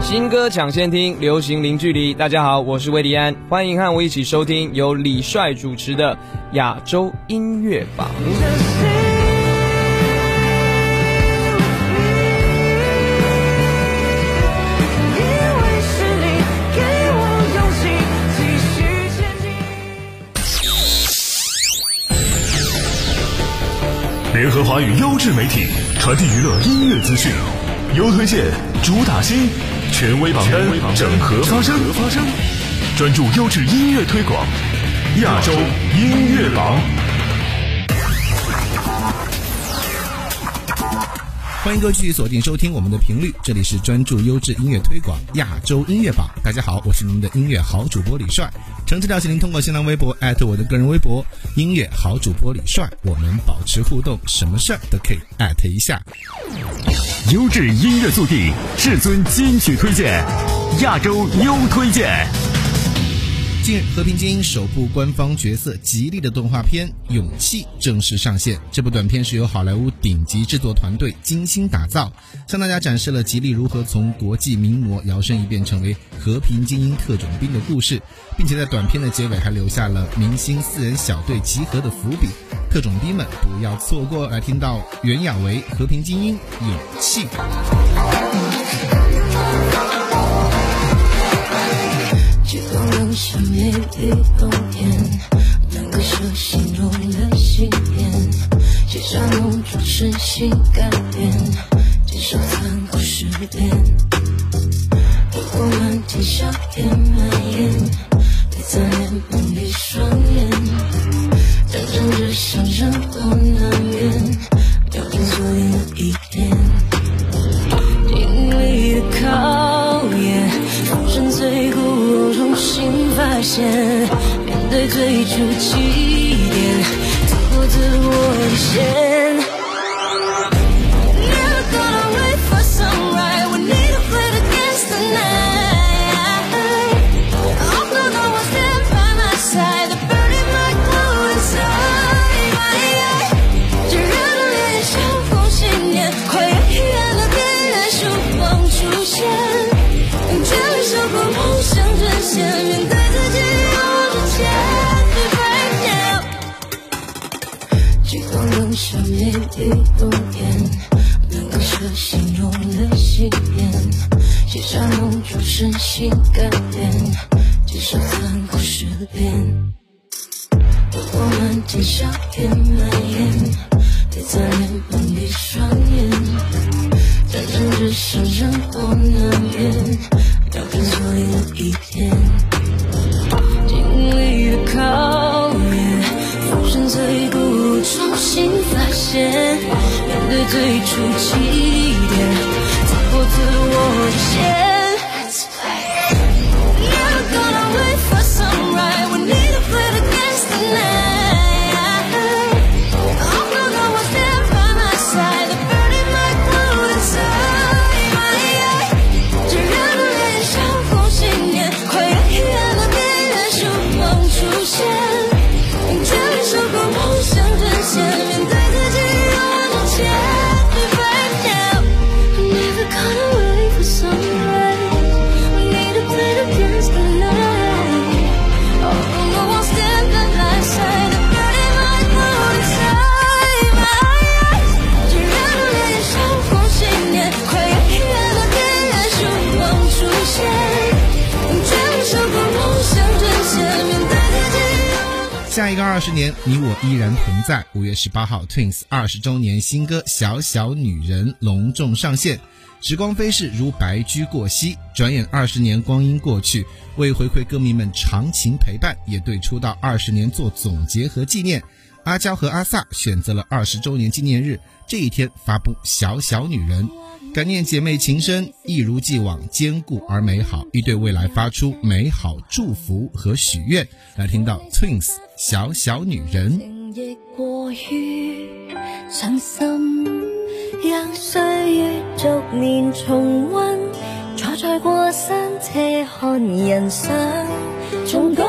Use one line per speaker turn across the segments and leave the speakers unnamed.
新歌抢先听，流行零距离。大家好，我是魏迪安，欢迎和我一起收听由李帅主持的亚洲音乐榜。
联合华语优质媒体，传递娱乐音乐资讯，优推荐，主打新，权威榜单，整合发声，专注优质音乐推广，亚洲音乐榜。
欢迎各位继续锁定收听我们的频率，这里是专注优质音乐推广亚洲音乐榜。大家好，我是您的音乐好主播李帅。诚挚邀请您通过新浪微博艾特我的个人微博音乐好主播李帅，我们保持互动，什么事儿都可以艾特一下。
优质音乐速递，至尊金曲推荐，亚洲优推荐。
近日，《和平精英》首部官方角色吉利的动画片《勇气》正式上线。这部短片是由好莱坞顶级制作团队精心打造，向大家展示了吉利如何从国际名模摇身一变成为和平精英特种兵的故事，并且在短片的结尾还留下了明星四人小队集合的伏笔。特种兵们不要错过，来听到袁娅维《和平精英》勇气。
像美丽冬天，两个手形容了信念，写下梦中真心改变，接受残酷失恋。火光满天，硝烟蔓延，你在脸蒙闭双最初起点，突破自我底情改变，接受残酷失恋。火光满天，硝
二十年，你我依然同在。五月十八号，Twins 二十周年新歌《小小女人》隆重上线。时光飞逝，如白驹过隙，转眼二十年光阴过去。为回馈歌迷们长情陪伴，也对出道二十年做总结和纪念，阿娇和阿 sa 选择了二十周年纪念日这一天发布《小小女人》。感念姐妹情深，一如既往坚固而美好，亦对未来发出美好祝福和许愿。来听到 Twins 小小女人。
让岁月逐年重温，坐在过山车看人生，从高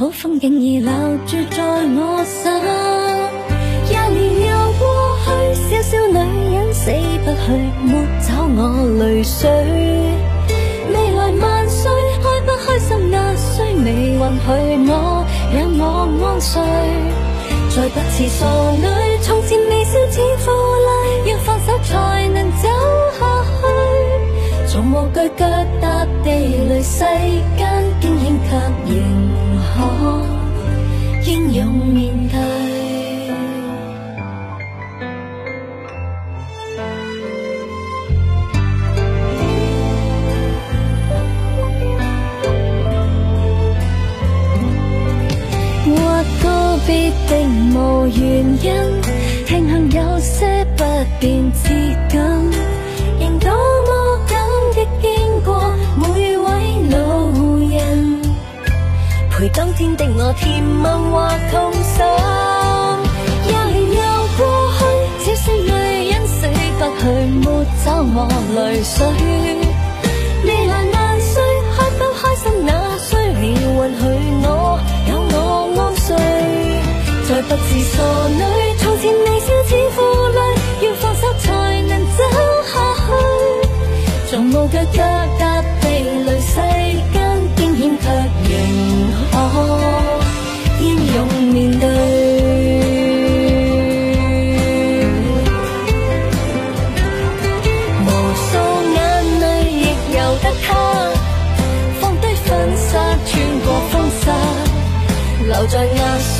好风景已留住在我心，廿年又过去。小小女人死不去抹走我泪水。未来万岁，开不开心压岁，未允许我让我安睡。再不似傻女，从前微笑似负累，要放手才能走下去。从无惧脚踏地雷，世间惊险却仍可英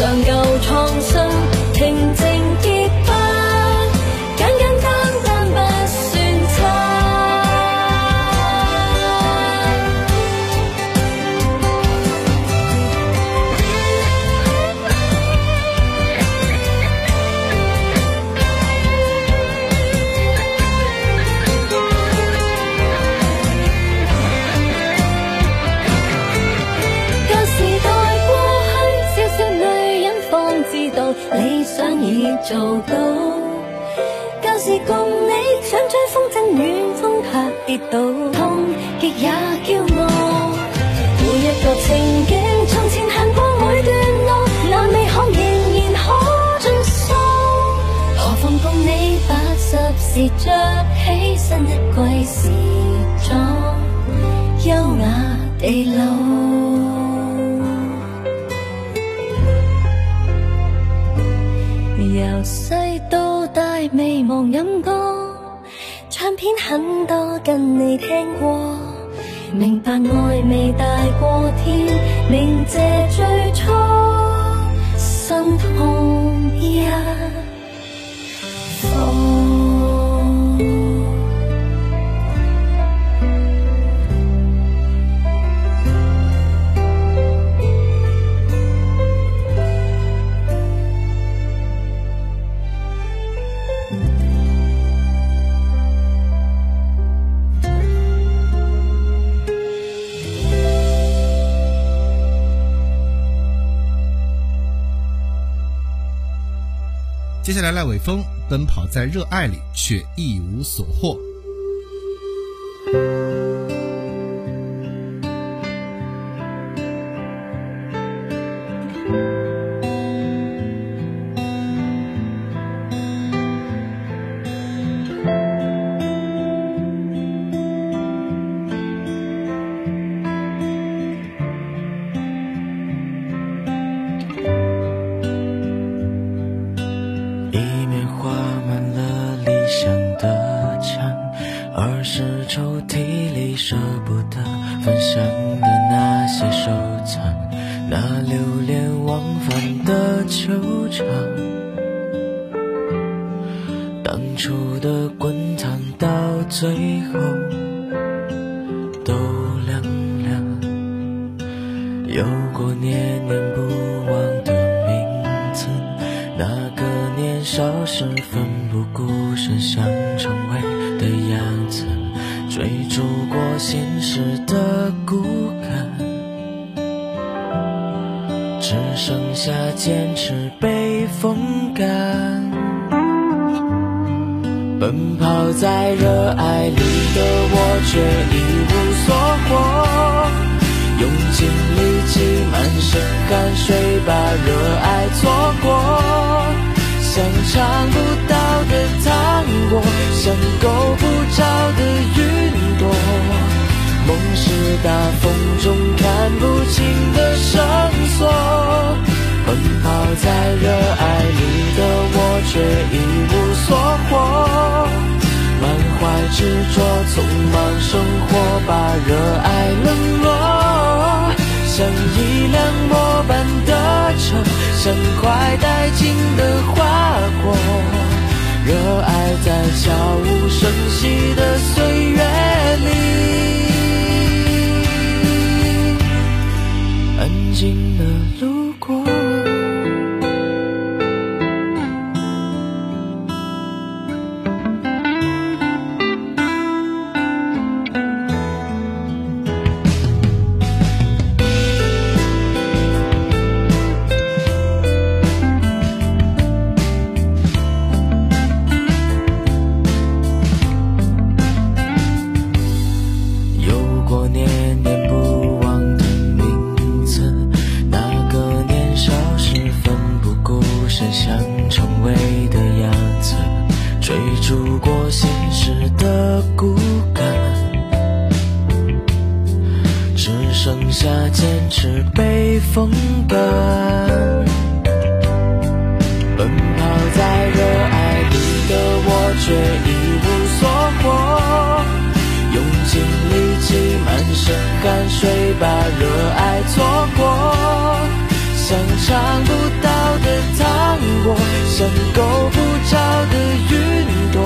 额上跌倒，痛极也骄傲。每一個情景，從前行過每段路，那美好仍然可盡數。何妨共你八十時着起新一季時裝，優雅地老。由細到大未忘飲歌，片很多跟你听过，明白爱未大过天，明謝最初心痛一放。
接下来赖伟峰奔跑在热爱里，却一无所获。
有过念念不忘的名字。那个年少时奋不顾身想成为的样子，追逐过现实的骨感，只剩下坚持被风干。奔跑在热爱里的我，却一无所获。用尽力气，满身汗水，把热爱错过。像尝不到的糖果，像够不着的云朵。梦是大风中看不清的绳索，奔跑在热爱里的我却一无所获，满怀执着，匆忙生活把热爱冷落，一辆末班的车，像快殆尽的花火，热爱在悄无声息的岁月里。安静像够不着的云朵。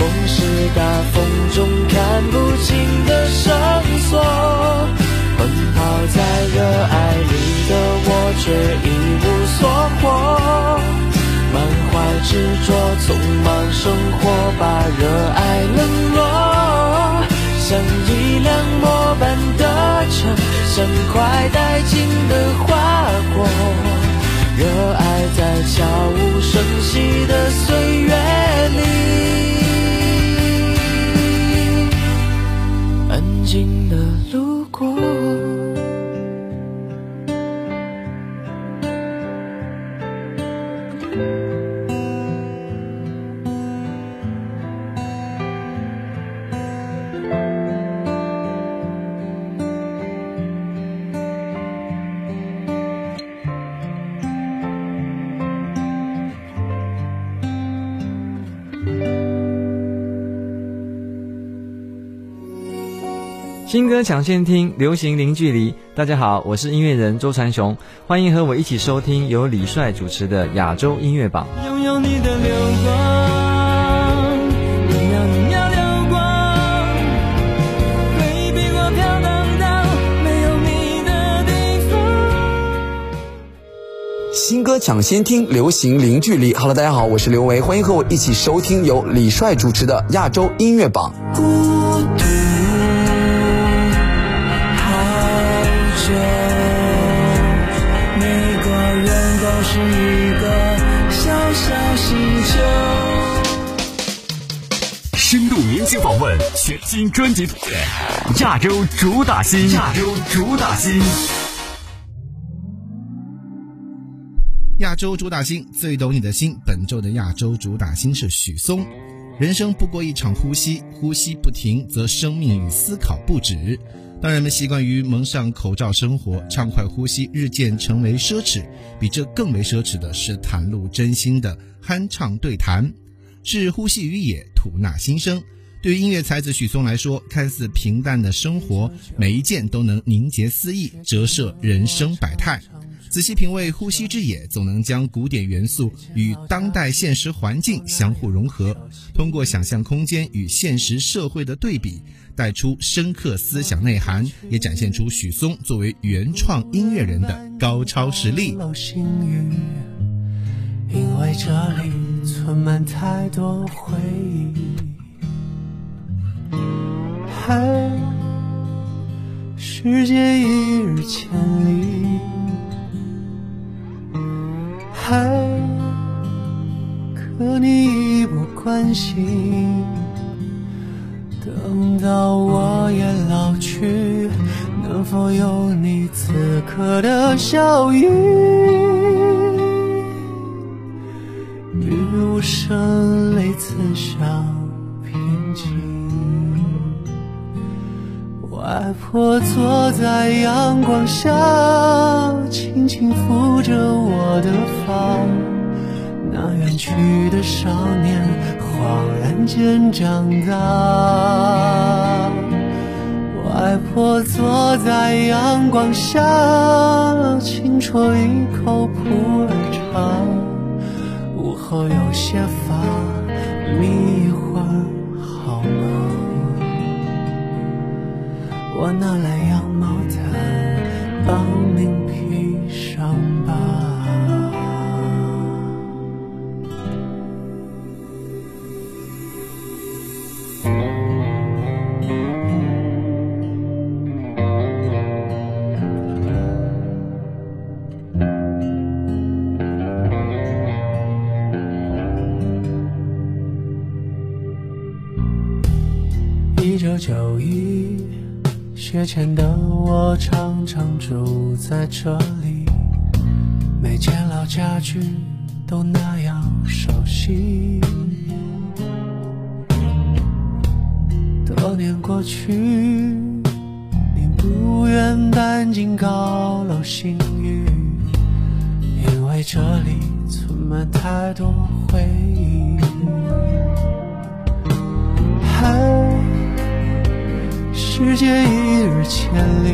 梦是大风中看不清的绳索。奔跑在热爱里的我，却一无所获。满怀执着，匆忙生活，把热爱冷落，像一辆末班的车，像快殆尽的花火，热爱在悄无声息的岁月里，
新歌抢先听，流行零距离。大家好，我是音乐人周传雄，欢迎和我一起收听由李帅主持的亚洲音乐榜。
拥有你的流光，一秒一秒流光，会比我飘荡到没有你的地方。
新歌抢先听，流行零距离。Hello，大家好，我是刘维，欢迎和我一起收听由李帅主持的亚洲音乐榜。
孤独
深度明星访问，全新专辑亚洲主打新，亚洲主打新。
亚洲主打星最懂你的心，本周的亚洲主打星是许嵩。人生不过一场呼吸，呼吸不停，则生命与思考不止。当人们习惯于蒙上口罩生活，畅快呼吸日渐成为奢侈。比这更为奢侈的是袒露真心的酣畅对谈，是呼吸于野，吐纳心声。对于音乐才子许嵩来说，看似平淡的生活，每一件都能凝结思意，折射人生百态。仔细品味《呼吸之野》，总能将古典元素与当代现实环境相互融合，通过想象空间与现实社会的对比，带出深刻思想内涵，也展现出许嵩作为原创音乐人的高超实力。
因为这里存满太多回忆。嗨，世界一日千里。嗨，可你已不关心。等到我也老去，能否有你此刻的笑意？雨？
无声外婆坐在阳光下，轻轻抚着我的发。那远去的少年，恍然间长大。外婆坐在阳光下，轻啜一口普洱茶。午后有些乏，迷我哪来常住在这里，每件老家具都那样熟悉。多年过去，你不愿搬进高楼新域，因为这里存满太多回忆。嗨。世界一日千里，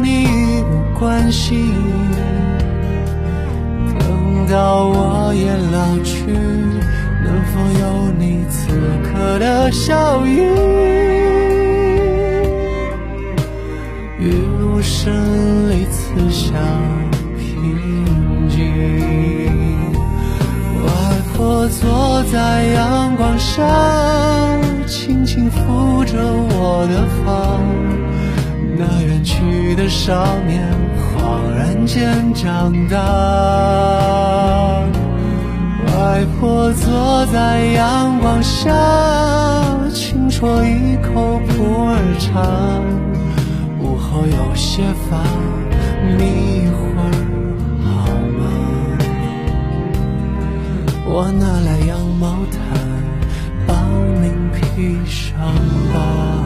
你一无关心。等到我也老去，能否有你此刻的笑意？雨无声里刺向平静。我坐在阳光下，轻轻抚着我的发。的少年，恍然间长大。外婆坐在阳光下，轻啜一口普洱茶。午后有些乏，眯一会儿好吗。我拿来羊毛毯，帮您披上吧。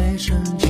最深几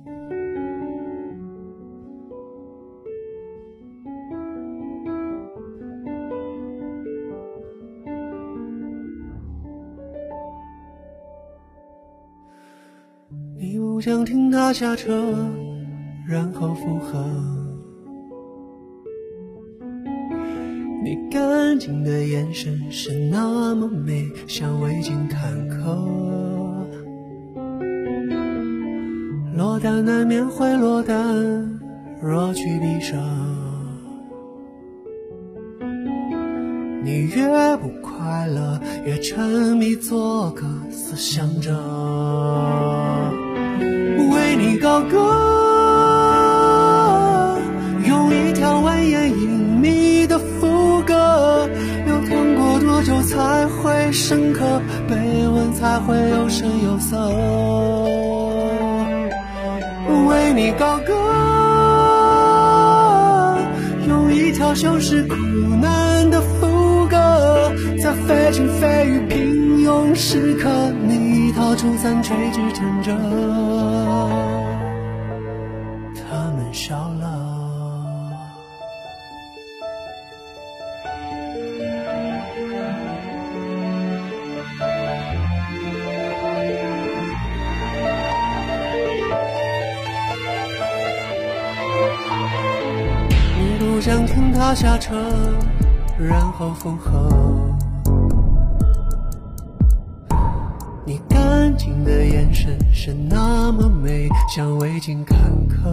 想听他下车，然后附和。你干净的眼神是那么美，像未经坎坷。落单难免会落单，若去必舍。你越不快乐，越沉迷做个思想者，为你高歌，用一条蜿蜒隐秘的副歌，流淌过多久才会深刻？被问才会有声有色，为你高歌，用一条修饰苦难的副歌，在非情非欲平庸时刻，你掏出伞垂直撑着，他们笑了。你不想听他下车，然后附和。你干净的眼神是那么美，像未经坎坷。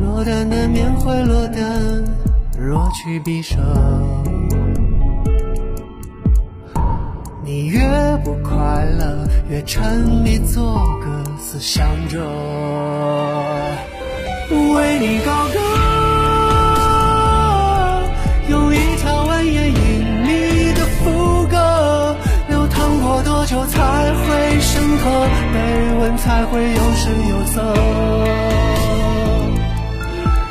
落单难免会落单，若去必舍。你越不快乐，越沉迷做个思想者，为你高歌，用一条蜿蜒隐秘的副歌，流淌过多久才会深刻？被问才会有声有色，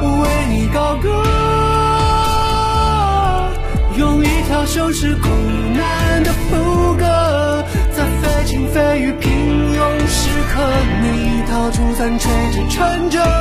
为你高歌。用一条修饰苦难的副歌，在非情非欲平庸时刻，你掏出伞吹着撑着。